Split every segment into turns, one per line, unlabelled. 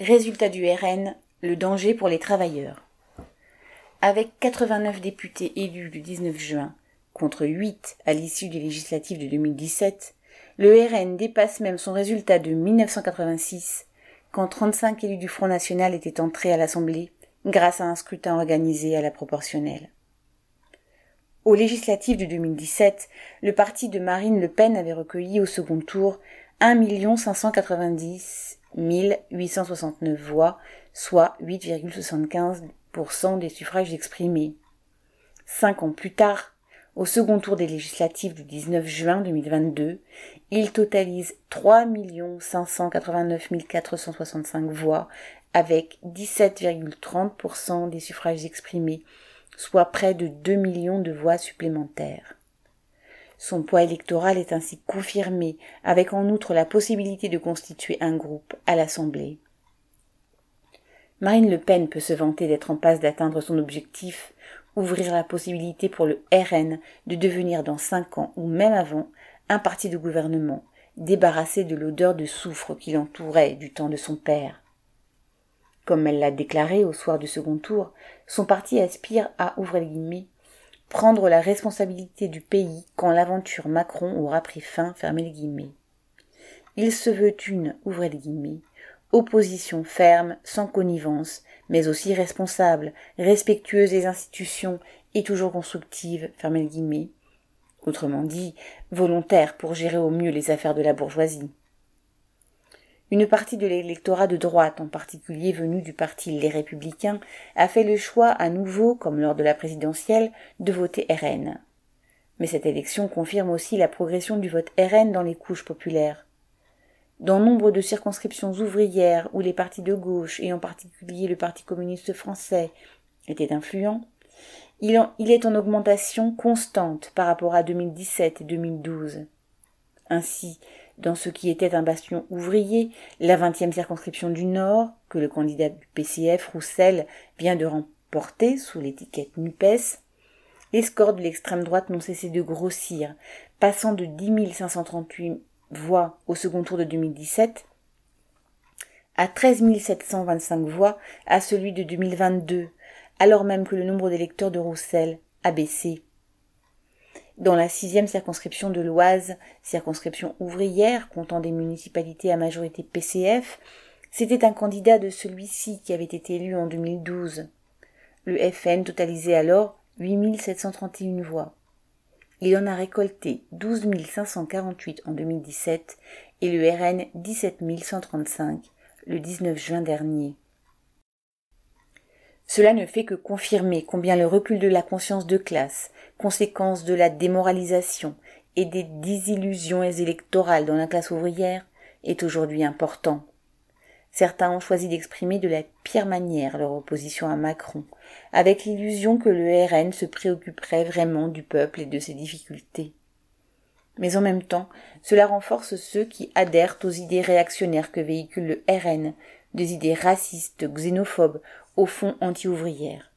Résultat du RN, le danger pour les travailleurs. Avec 89 députés élus le 19 juin, contre 8 à l'issue des législatives de 2017, le RN dépasse même son résultat de 1986, quand 35 élus du Front National étaient entrés à l'Assemblée grâce à un scrutin organisé à la proportionnelle. Aux législatives de 2017, le parti de Marine Le Pen avait recueilli au second tour 1 590 869 voix, soit 8,75% des suffrages exprimés. Cinq ans plus tard, au second tour des législatives du 19 juin 2022, il totalise 3 589 465 voix avec 17,30% des suffrages exprimés, soit près de 2 millions de voix supplémentaires. Son poids électoral est ainsi confirmé, avec en outre la possibilité de constituer un groupe à l'Assemblée. Marine Le Pen peut se vanter d'être en passe d'atteindre son objectif, ouvrir la possibilité pour le RN de devenir dans cinq ans ou même avant un parti de gouvernement, débarrassé de l'odeur de soufre qui l'entourait du temps de son père. Comme elle l'a déclaré au soir du second tour, son parti aspire à, ouvrir les guillemets, prendre la responsabilité du pays quand l'aventure Macron aura pris fin, fermez les. Il se veut une, ouvrez les guillemets, opposition ferme, sans connivence, mais aussi responsable, respectueuse des institutions et toujours constructive, fermez les. Autrement dit, volontaire pour gérer au mieux les affaires de la bourgeoisie. Une partie de l'électorat de droite, en particulier venu du parti Les Républicains, a fait le choix à nouveau, comme lors de la présidentielle, de voter RN. Mais cette élection confirme aussi la progression du vote RN dans les couches populaires. Dans nombre de circonscriptions ouvrières où les partis de gauche, et en particulier le Parti communiste français, étaient influents, il, il est en augmentation constante par rapport à 2017 et 2012. Ainsi, dans ce qui était un bastion ouvrier, la vingtième circonscription du Nord, que le candidat du PCF, Roussel, vient de remporter sous l'étiquette NUPES, les scores de l'extrême droite n'ont cessé de grossir, passant de 10 538 voix au second tour de 2017 à 13 725 voix à celui de 2022, alors même que le nombre d'électeurs de Roussel a baissé dans la sixième circonscription de l'Oise, circonscription ouvrière comptant des municipalités à majorité PCF, c'était un candidat de celui-ci qui avait été élu en 2012. Le FN totalisait alors 8731 voix. Il en a récolté 12 548 en 2017 et le RN 17 135 le 19 juin dernier. Cela ne fait que confirmer combien le recul de la conscience de classe, conséquence de la démoralisation et des désillusions électorales dans la classe ouvrière, est aujourd'hui important. Certains ont choisi d'exprimer de la pire manière leur opposition à Macron, avec l'illusion que le RN se préoccuperait vraiment du peuple et de ses difficultés. Mais en même temps, cela renforce ceux qui adhèrent aux idées réactionnaires que véhicule le RN, des idées racistes, xénophobes au fond anti-ouvrières.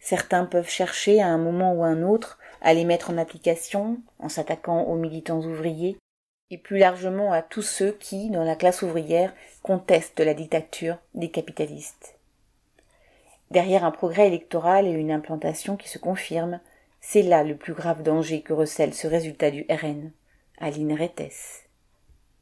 Certains peuvent chercher à un moment ou un autre à les mettre en application en s'attaquant aux militants ouvriers et plus largement à tous ceux qui, dans la classe ouvrière, contestent la dictature des capitalistes. Derrière un progrès électoral et une implantation qui se confirment, c'est là le plus grave danger que recèle ce résultat du RN. Aline Rettes.